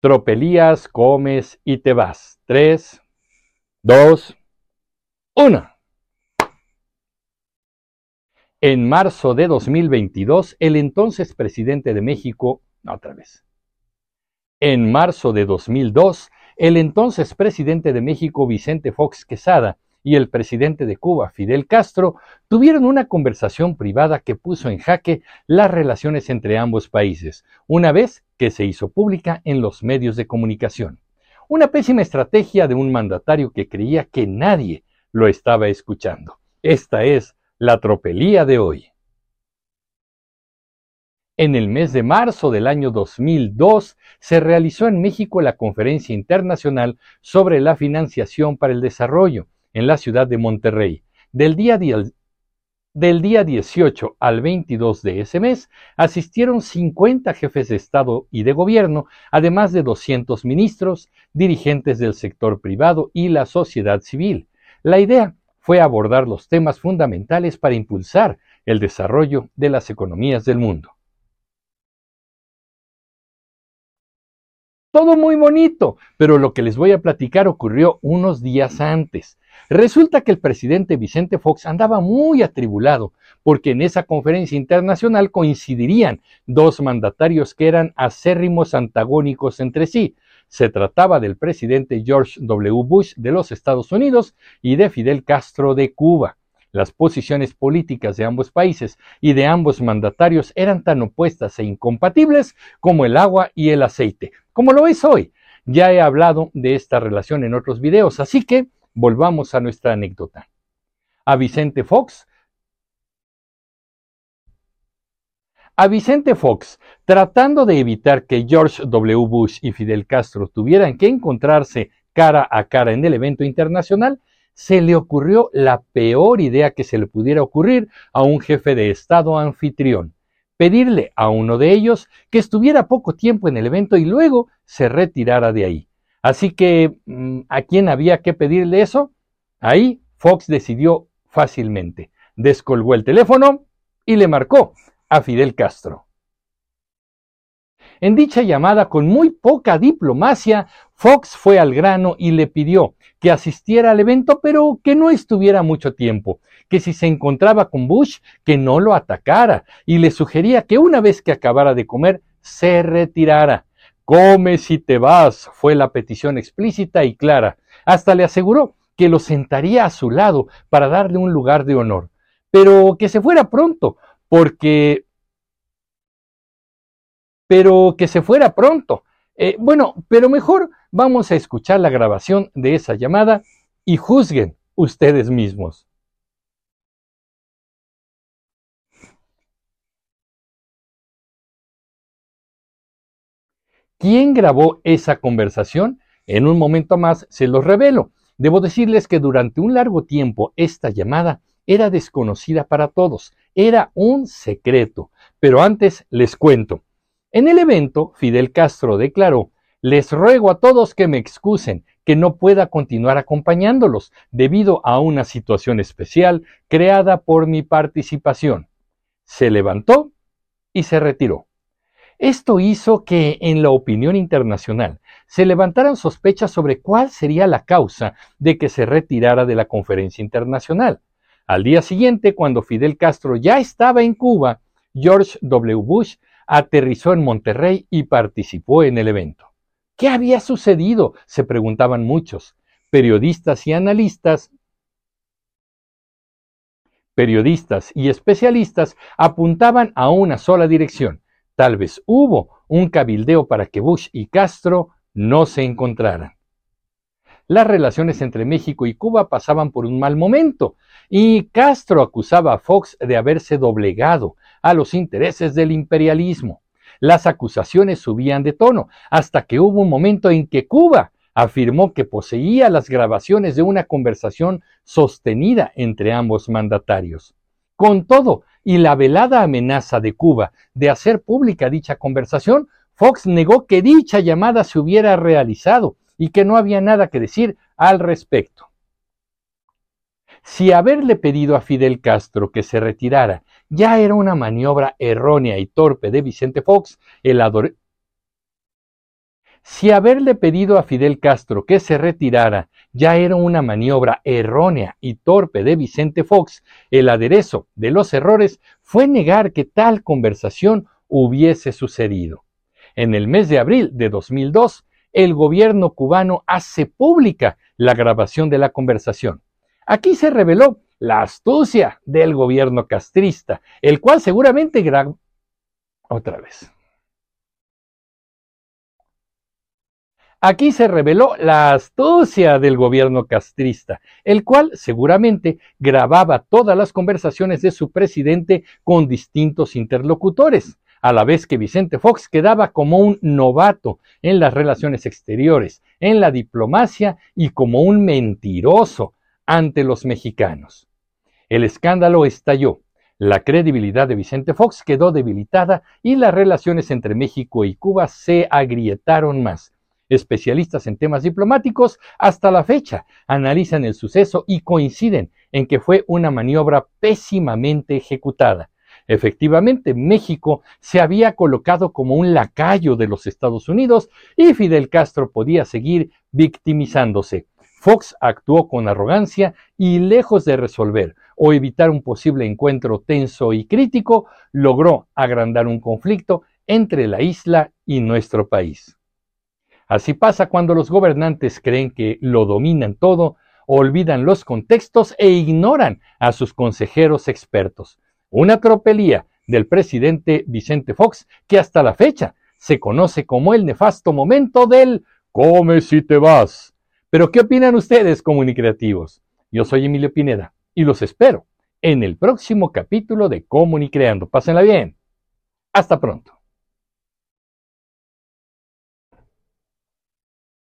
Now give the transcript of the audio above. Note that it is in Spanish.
Tropelías, comes y te vas. Tres, dos, uno. En marzo de 2022, el entonces presidente de México, otra vez. En marzo de 2002, el entonces presidente de México, Vicente Fox Quesada, y el presidente de Cuba, Fidel Castro, tuvieron una conversación privada que puso en jaque las relaciones entre ambos países, una vez que se hizo pública en los medios de comunicación. Una pésima estrategia de un mandatario que creía que nadie lo estaba escuchando. Esta es la tropelía de hoy. En el mes de marzo del año 2002 se realizó en México la Conferencia Internacional sobre la Financiación para el Desarrollo, en la ciudad de Monterrey. Del día, del día 18 al 22 de ese mes asistieron 50 jefes de Estado y de Gobierno, además de 200 ministros, dirigentes del sector privado y la sociedad civil. La idea fue abordar los temas fundamentales para impulsar el desarrollo de las economías del mundo. Todo muy bonito, pero lo que les voy a platicar ocurrió unos días antes. Resulta que el presidente Vicente Fox andaba muy atribulado porque en esa conferencia internacional coincidirían dos mandatarios que eran acérrimos antagónicos entre sí. Se trataba del presidente George W. Bush de los Estados Unidos y de Fidel Castro de Cuba. Las posiciones políticas de ambos países y de ambos mandatarios eran tan opuestas e incompatibles como el agua y el aceite, como lo es hoy. Ya he hablado de esta relación en otros videos, así que Volvamos a nuestra anécdota. A Vicente Fox. A Vicente Fox, tratando de evitar que George W. Bush y Fidel Castro tuvieran que encontrarse cara a cara en el evento internacional, se le ocurrió la peor idea que se le pudiera ocurrir a un jefe de Estado anfitrión, pedirle a uno de ellos que estuviera poco tiempo en el evento y luego se retirara de ahí. Así que, mm, ¿a quién había que pedirle eso? Ahí Fox decidió fácilmente. Descolgó el teléfono y le marcó a Fidel Castro. En dicha llamada, con muy poca diplomacia, Fox fue al grano y le pidió que asistiera al evento, pero que no estuviera mucho tiempo, que si se encontraba con Bush, que no lo atacara, y le sugería que una vez que acabara de comer, se retirara. Come si te vas, fue la petición explícita y clara. Hasta le aseguró que lo sentaría a su lado para darle un lugar de honor, pero que se fuera pronto, porque... Pero que se fuera pronto. Eh, bueno, pero mejor vamos a escuchar la grabación de esa llamada y juzguen ustedes mismos. ¿Quién grabó esa conversación? En un momento más se los revelo. Debo decirles que durante un largo tiempo esta llamada era desconocida para todos, era un secreto. Pero antes les cuento. En el evento, Fidel Castro declaró, les ruego a todos que me excusen, que no pueda continuar acompañándolos debido a una situación especial creada por mi participación. Se levantó y se retiró. Esto hizo que en la opinión internacional se levantaran sospechas sobre cuál sería la causa de que se retirara de la conferencia internacional. Al día siguiente, cuando Fidel Castro ya estaba en Cuba, George W. Bush aterrizó en Monterrey y participó en el evento. ¿Qué había sucedido? se preguntaban muchos. Periodistas y analistas periodistas y especialistas apuntaban a una sola dirección, Tal vez hubo un cabildeo para que Bush y Castro no se encontraran. Las relaciones entre México y Cuba pasaban por un mal momento y Castro acusaba a Fox de haberse doblegado a los intereses del imperialismo. Las acusaciones subían de tono hasta que hubo un momento en que Cuba afirmó que poseía las grabaciones de una conversación sostenida entre ambos mandatarios. Con todo, y la velada amenaza de Cuba de hacer pública dicha conversación, Fox negó que dicha llamada se hubiera realizado y que no había nada que decir al respecto. Si haberle pedido a Fidel Castro que se retirara ya era una maniobra errónea y torpe de Vicente Fox, el Si haberle pedido a Fidel Castro que se retirara ya era una maniobra errónea y torpe de Vicente Fox, el aderezo de los errores fue negar que tal conversación hubiese sucedido. En el mes de abril de 2002, el gobierno cubano hace pública la grabación de la conversación. Aquí se reveló la astucia del gobierno castrista, el cual seguramente grabó otra vez. Aquí se reveló la astucia del gobierno castrista, el cual seguramente grababa todas las conversaciones de su presidente con distintos interlocutores, a la vez que Vicente Fox quedaba como un novato en las relaciones exteriores, en la diplomacia y como un mentiroso ante los mexicanos. El escándalo estalló. La credibilidad de Vicente Fox quedó debilitada y las relaciones entre México y Cuba se agrietaron más Especialistas en temas diplomáticos hasta la fecha analizan el suceso y coinciden en que fue una maniobra pésimamente ejecutada. Efectivamente, México se había colocado como un lacayo de los Estados Unidos y Fidel Castro podía seguir victimizándose. Fox actuó con arrogancia y lejos de resolver o evitar un posible encuentro tenso y crítico, logró agrandar un conflicto entre la isla y nuestro país. Así pasa cuando los gobernantes creen que lo dominan todo, olvidan los contextos e ignoran a sus consejeros expertos. Una tropelía del presidente Vicente Fox que hasta la fecha se conoce como el nefasto momento del come si te vas. Pero ¿qué opinan ustedes, comunicreativos? Yo soy Emilio Pineda y los espero en el próximo capítulo de Comunicreando. Pásenla bien. Hasta pronto.